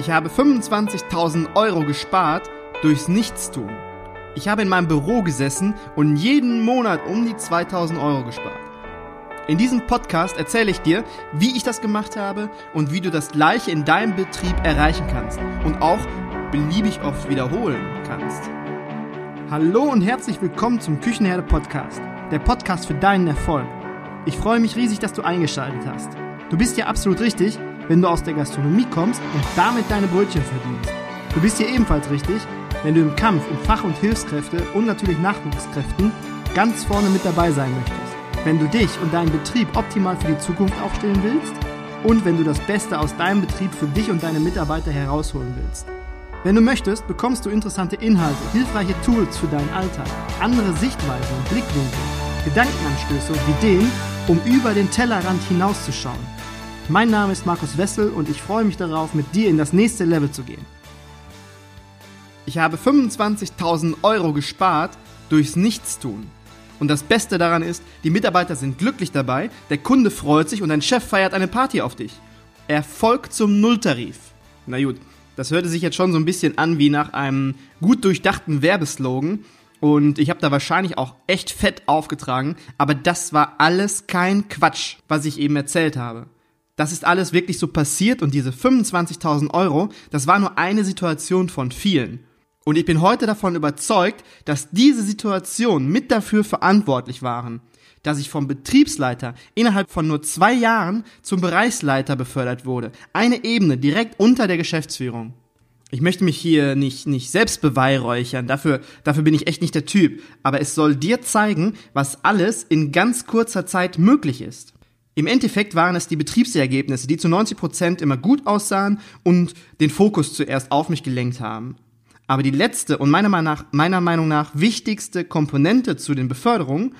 Ich habe 25.000 Euro gespart durchs Nichtstun. Ich habe in meinem Büro gesessen und jeden Monat um die 2.000 Euro gespart. In diesem Podcast erzähle ich dir, wie ich das gemacht habe und wie du das gleiche in deinem Betrieb erreichen kannst und auch beliebig oft wiederholen kannst. Hallo und herzlich willkommen zum Küchenherde Podcast, der Podcast für deinen Erfolg. Ich freue mich riesig, dass du eingeschaltet hast. Du bist ja absolut richtig, wenn du aus der Gastronomie kommst und damit deine Brötchen verdienst. Du bist hier ebenfalls richtig, wenn du im Kampf um Fach- und Hilfskräfte und natürlich Nachwuchskräften ganz vorne mit dabei sein möchtest. Wenn du dich und deinen Betrieb optimal für die Zukunft aufstellen willst und wenn du das Beste aus deinem Betrieb für dich und deine Mitarbeiter herausholen willst. Wenn du möchtest, bekommst du interessante Inhalte, hilfreiche Tools für deinen Alltag, andere Sichtweisen und Blickwinkel, Gedankenanstöße und Ideen, um über den Tellerrand hinauszuschauen. Mein Name ist Markus Wessel und ich freue mich darauf, mit dir in das nächste Level zu gehen. Ich habe 25.000 Euro gespart durchs Nichtstun. Und das Beste daran ist, die Mitarbeiter sind glücklich dabei, der Kunde freut sich und dein Chef feiert eine Party auf dich. Erfolg zum Nulltarif. Na gut, das hörte sich jetzt schon so ein bisschen an wie nach einem gut durchdachten Werbeslogan. Und ich habe da wahrscheinlich auch echt fett aufgetragen, aber das war alles kein Quatsch, was ich eben erzählt habe. Das ist alles wirklich so passiert und diese 25.000 Euro, das war nur eine Situation von vielen. Und ich bin heute davon überzeugt, dass diese Situation mit dafür verantwortlich waren, dass ich vom Betriebsleiter innerhalb von nur zwei Jahren zum Bereichsleiter befördert wurde. Eine Ebene direkt unter der Geschäftsführung. Ich möchte mich hier nicht, nicht selbst beweihräuchern, dafür, dafür bin ich echt nicht der Typ. Aber es soll dir zeigen, was alles in ganz kurzer Zeit möglich ist. Im Endeffekt waren es die Betriebsergebnisse, die zu 90 Prozent immer gut aussahen und den Fokus zuerst auf mich gelenkt haben. Aber die letzte und meiner Meinung nach, meiner Meinung nach wichtigste Komponente zu den Beförderungen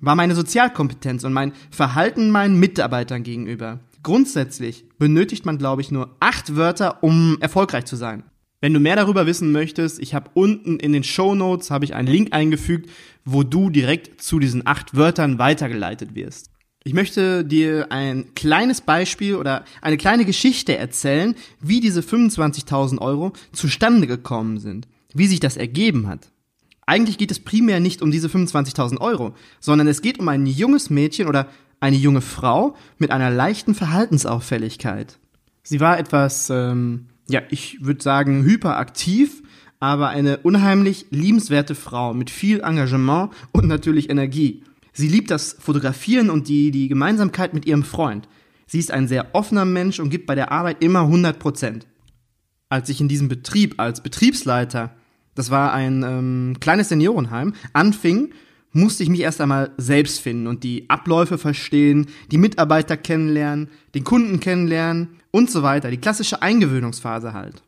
war meine Sozialkompetenz und mein Verhalten meinen Mitarbeitern gegenüber. Grundsätzlich benötigt man, glaube ich, nur acht Wörter, um erfolgreich zu sein. Wenn du mehr darüber wissen möchtest, ich habe unten in den Show Notes habe ich einen Link eingefügt, wo du direkt zu diesen acht Wörtern weitergeleitet wirst. Ich möchte dir ein kleines Beispiel oder eine kleine Geschichte erzählen, wie diese 25.000 Euro zustande gekommen sind, wie sich das ergeben hat. Eigentlich geht es primär nicht um diese 25.000 Euro, sondern es geht um ein junges Mädchen oder eine junge Frau mit einer leichten Verhaltensauffälligkeit. Sie war etwas, ähm, ja, ich würde sagen, hyperaktiv, aber eine unheimlich liebenswerte Frau mit viel Engagement und natürlich Energie. Sie liebt das Fotografieren und die, die Gemeinsamkeit mit ihrem Freund. Sie ist ein sehr offener Mensch und gibt bei der Arbeit immer 100 Prozent. Als ich in diesem Betrieb als Betriebsleiter, das war ein ähm, kleines Seniorenheim, anfing, musste ich mich erst einmal selbst finden und die Abläufe verstehen, die Mitarbeiter kennenlernen, den Kunden kennenlernen und so weiter. Die klassische Eingewöhnungsphase halt.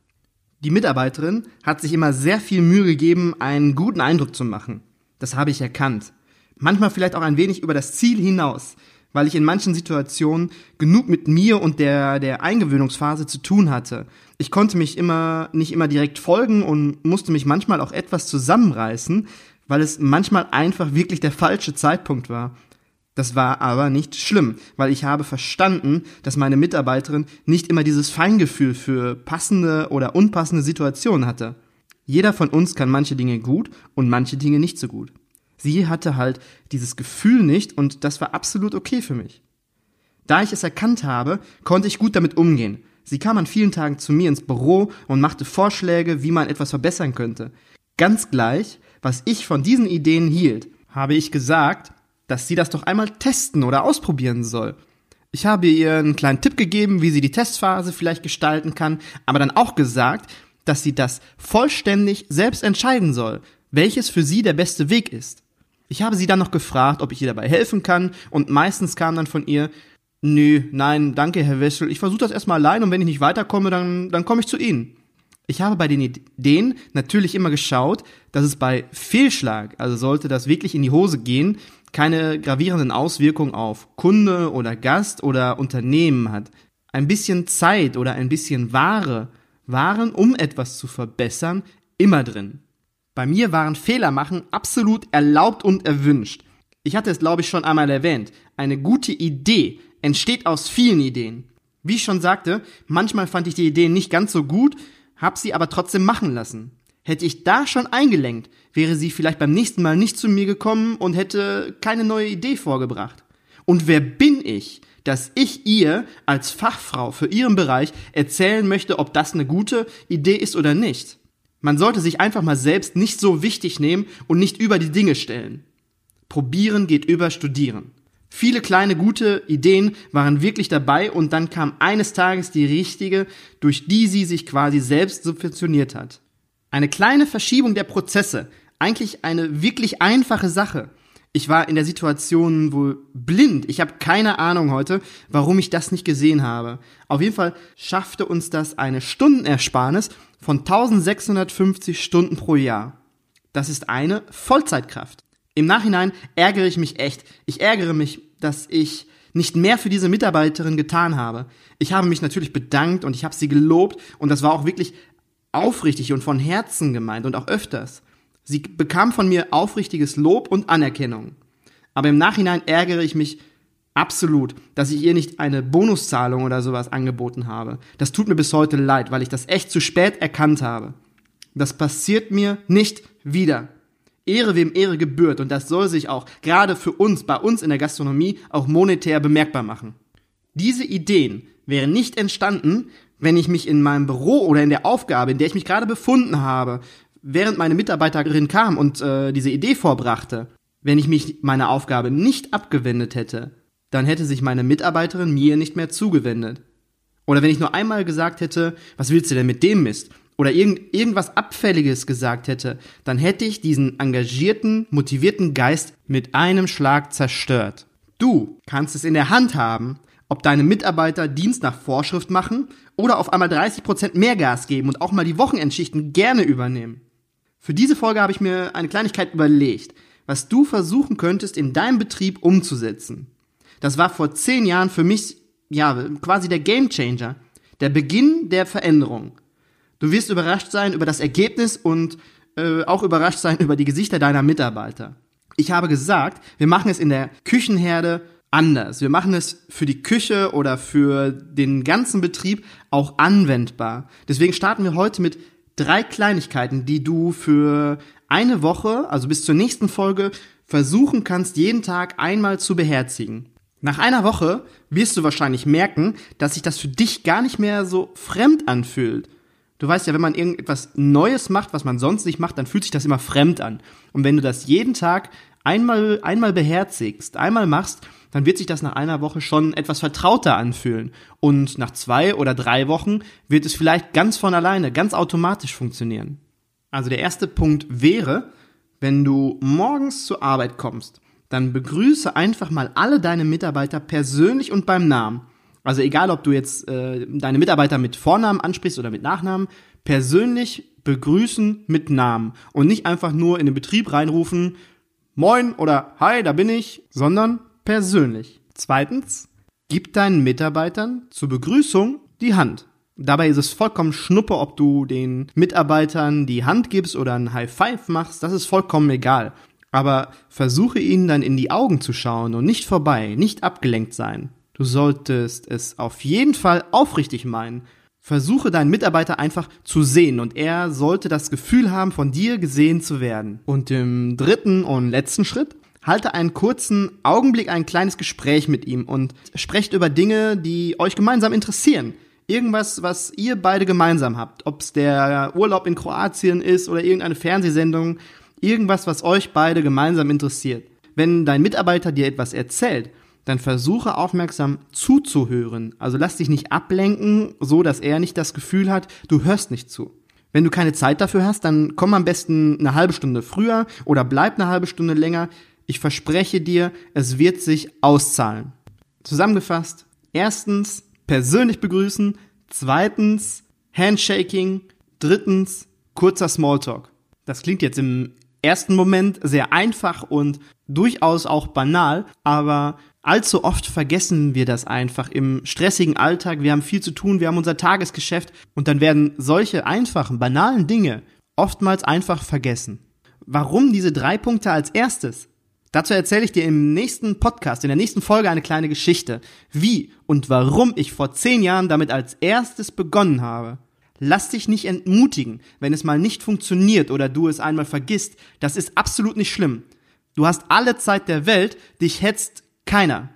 Die Mitarbeiterin hat sich immer sehr viel Mühe gegeben, einen guten Eindruck zu machen. Das habe ich erkannt manchmal vielleicht auch ein wenig über das Ziel hinaus, weil ich in manchen Situationen genug mit mir und der, der Eingewöhnungsphase zu tun hatte. Ich konnte mich immer, nicht immer direkt folgen und musste mich manchmal auch etwas zusammenreißen, weil es manchmal einfach wirklich der falsche Zeitpunkt war. Das war aber nicht schlimm, weil ich habe verstanden, dass meine Mitarbeiterin nicht immer dieses Feingefühl für passende oder unpassende Situationen hatte. Jeder von uns kann manche Dinge gut und manche Dinge nicht so gut. Sie hatte halt dieses Gefühl nicht und das war absolut okay für mich. Da ich es erkannt habe, konnte ich gut damit umgehen. Sie kam an vielen Tagen zu mir ins Büro und machte Vorschläge, wie man etwas verbessern könnte. Ganz gleich, was ich von diesen Ideen hielt, habe ich gesagt, dass sie das doch einmal testen oder ausprobieren soll. Ich habe ihr einen kleinen Tipp gegeben, wie sie die Testphase vielleicht gestalten kann, aber dann auch gesagt, dass sie das vollständig selbst entscheiden soll, welches für sie der beste Weg ist. Ich habe sie dann noch gefragt, ob ich ihr dabei helfen kann und meistens kam dann von ihr, nö, nein, danke, Herr Wessel, ich versuche das erstmal allein und wenn ich nicht weiterkomme, dann, dann komme ich zu Ihnen. Ich habe bei den Ideen natürlich immer geschaut, dass es bei Fehlschlag, also sollte das wirklich in die Hose gehen, keine gravierenden Auswirkungen auf Kunde oder Gast oder Unternehmen hat. Ein bisschen Zeit oder ein bisschen Ware waren, um etwas zu verbessern, immer drin. Bei mir waren Fehler machen absolut erlaubt und erwünscht. Ich hatte es, glaube ich, schon einmal erwähnt. Eine gute Idee entsteht aus vielen Ideen. Wie ich schon sagte, manchmal fand ich die Ideen nicht ganz so gut, hab sie aber trotzdem machen lassen. Hätte ich da schon eingelenkt, wäre sie vielleicht beim nächsten Mal nicht zu mir gekommen und hätte keine neue Idee vorgebracht. Und wer bin ich, dass ich ihr als Fachfrau für ihren Bereich erzählen möchte, ob das eine gute Idee ist oder nicht? Man sollte sich einfach mal selbst nicht so wichtig nehmen und nicht über die Dinge stellen. Probieren geht über Studieren. Viele kleine gute Ideen waren wirklich dabei und dann kam eines Tages die richtige, durch die sie sich quasi selbst subventioniert hat. Eine kleine Verschiebung der Prozesse, eigentlich eine wirklich einfache Sache. Ich war in der Situation wohl blind. Ich habe keine Ahnung heute, warum ich das nicht gesehen habe. Auf jeden Fall schaffte uns das eine Stundenersparnis von 1650 Stunden pro Jahr. Das ist eine Vollzeitkraft. Im Nachhinein ärgere ich mich echt. Ich ärgere mich, dass ich nicht mehr für diese Mitarbeiterin getan habe. Ich habe mich natürlich bedankt und ich habe sie gelobt und das war auch wirklich aufrichtig und von Herzen gemeint und auch öfters. Sie bekam von mir aufrichtiges Lob und Anerkennung. Aber im Nachhinein ärgere ich mich absolut, dass ich ihr nicht eine Bonuszahlung oder sowas angeboten habe. Das tut mir bis heute leid, weil ich das echt zu spät erkannt habe. Das passiert mir nicht wieder. Ehre wem Ehre gebührt und das soll sich auch gerade für uns, bei uns in der Gastronomie, auch monetär bemerkbar machen. Diese Ideen wären nicht entstanden, wenn ich mich in meinem Büro oder in der Aufgabe, in der ich mich gerade befunden habe, während meine Mitarbeiterin kam und äh, diese Idee vorbrachte, wenn ich mich meiner Aufgabe nicht abgewendet hätte, dann hätte sich meine Mitarbeiterin mir nicht mehr zugewendet. Oder wenn ich nur einmal gesagt hätte, was willst du denn mit dem Mist? Oder irgend, irgendwas Abfälliges gesagt hätte, dann hätte ich diesen engagierten, motivierten Geist mit einem Schlag zerstört. Du kannst es in der Hand haben, ob deine Mitarbeiter Dienst nach Vorschrift machen oder auf einmal 30% mehr Gas geben und auch mal die Wochenendschichten gerne übernehmen. Für diese Folge habe ich mir eine Kleinigkeit überlegt, was du versuchen könntest in deinem Betrieb umzusetzen. Das war vor zehn Jahren für mich, ja, quasi der Gamechanger, der Beginn der Veränderung. Du wirst überrascht sein über das Ergebnis und äh, auch überrascht sein über die Gesichter deiner Mitarbeiter. Ich habe gesagt, wir machen es in der Küchenherde anders. Wir machen es für die Küche oder für den ganzen Betrieb auch anwendbar. Deswegen starten wir heute mit drei Kleinigkeiten, die du für eine Woche, also bis zur nächsten Folge, versuchen kannst, jeden Tag einmal zu beherzigen. Nach einer Woche wirst du wahrscheinlich merken, dass sich das für dich gar nicht mehr so fremd anfühlt. Du weißt ja, wenn man irgendetwas Neues macht, was man sonst nicht macht, dann fühlt sich das immer fremd an. Und wenn du das jeden Tag einmal, einmal beherzigst, einmal machst, dann wird sich das nach einer Woche schon etwas vertrauter anfühlen. Und nach zwei oder drei Wochen wird es vielleicht ganz von alleine, ganz automatisch funktionieren. Also der erste Punkt wäre, wenn du morgens zur Arbeit kommst, dann begrüße einfach mal alle deine Mitarbeiter persönlich und beim Namen. Also egal, ob du jetzt äh, deine Mitarbeiter mit Vornamen ansprichst oder mit Nachnamen, persönlich begrüßen mit Namen und nicht einfach nur in den Betrieb reinrufen, Moin oder Hi, da bin ich, sondern persönlich. Zweitens, gib deinen Mitarbeitern zur Begrüßung die Hand. Dabei ist es vollkommen schnuppe, ob du den Mitarbeitern die Hand gibst oder ein High Five machst, das ist vollkommen egal. Aber versuche ihnen dann in die Augen zu schauen und nicht vorbei, nicht abgelenkt sein. Du solltest es auf jeden Fall aufrichtig meinen. Versuche deinen Mitarbeiter einfach zu sehen und er sollte das Gefühl haben, von dir gesehen zu werden. Und im dritten und letzten Schritt halte einen kurzen Augenblick ein kleines Gespräch mit ihm und sprecht über Dinge, die euch gemeinsam interessieren. Irgendwas, was ihr beide gemeinsam habt. Ob es der Urlaub in Kroatien ist oder irgendeine Fernsehsendung. Irgendwas, was euch beide gemeinsam interessiert. Wenn dein Mitarbeiter dir etwas erzählt, dann versuche aufmerksam zuzuhören. Also lass dich nicht ablenken, so dass er nicht das Gefühl hat, du hörst nicht zu. Wenn du keine Zeit dafür hast, dann komm am besten eine halbe Stunde früher oder bleib eine halbe Stunde länger. Ich verspreche dir, es wird sich auszahlen. Zusammengefasst, erstens persönlich begrüßen, zweitens Handshaking, drittens kurzer Smalltalk. Das klingt jetzt im ersten Moment sehr einfach und durchaus auch banal, aber allzu oft vergessen wir das einfach im stressigen Alltag. Wir haben viel zu tun, wir haben unser Tagesgeschäft und dann werden solche einfachen, banalen Dinge oftmals einfach vergessen. Warum diese drei Punkte als erstes? Dazu erzähle ich dir im nächsten Podcast, in der nächsten Folge eine kleine Geschichte, wie und warum ich vor zehn Jahren damit als erstes begonnen habe. Lass dich nicht entmutigen, wenn es mal nicht funktioniert oder du es einmal vergisst. Das ist absolut nicht schlimm. Du hast alle Zeit der Welt, dich hetzt keiner.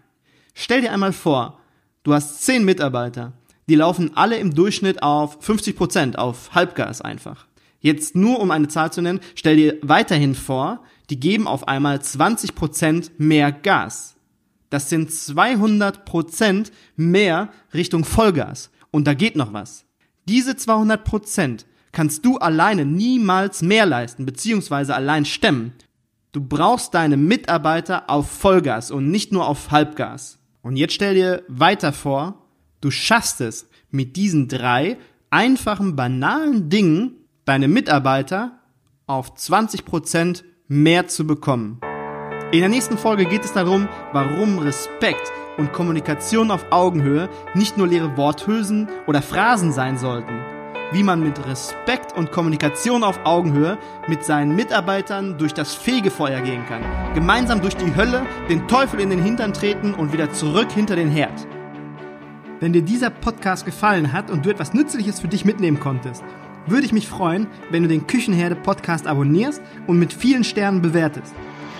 Stell dir einmal vor, du hast zehn Mitarbeiter. Die laufen alle im Durchschnitt auf 50 Prozent, auf Halbgas einfach. Jetzt nur um eine Zahl zu nennen, stell dir weiterhin vor, die geben auf einmal 20 Prozent mehr Gas. Das sind 200 Prozent mehr Richtung Vollgas. Und da geht noch was. Diese 200 Prozent kannst du alleine niemals mehr leisten, beziehungsweise allein stemmen. Du brauchst deine Mitarbeiter auf Vollgas und nicht nur auf Halbgas. Und jetzt stell dir weiter vor, du schaffst es mit diesen drei einfachen, banalen Dingen deine Mitarbeiter auf 20% mehr zu bekommen. In der nächsten Folge geht es darum, warum Respekt und Kommunikation auf Augenhöhe nicht nur leere Worthülsen oder Phrasen sein sollten. Wie man mit Respekt und Kommunikation auf Augenhöhe mit seinen Mitarbeitern durch das Fegefeuer gehen kann. Gemeinsam durch die Hölle, den Teufel in den Hintern treten und wieder zurück hinter den Herd. Wenn dir dieser Podcast gefallen hat und du etwas Nützliches für dich mitnehmen konntest, würde ich mich freuen, wenn du den Küchenherde Podcast abonnierst und mit vielen Sternen bewertest.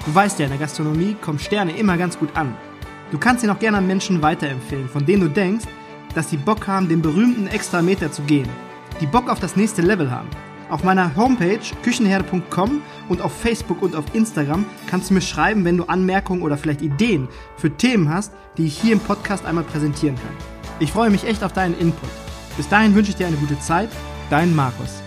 Du weißt ja, in der Gastronomie kommen Sterne immer ganz gut an. Du kannst ihn auch gerne an Menschen weiterempfehlen, von denen du denkst, dass sie Bock haben, den berühmten extra Meter zu gehen. Die Bock auf das nächste Level haben. Auf meiner Homepage küchenherde.com und auf Facebook und auf Instagram kannst du mir schreiben, wenn du Anmerkungen oder vielleicht Ideen für Themen hast, die ich hier im Podcast einmal präsentieren kann. Ich freue mich echt auf deinen Input. Bis dahin wünsche ich dir eine gute Zeit Dein Markus.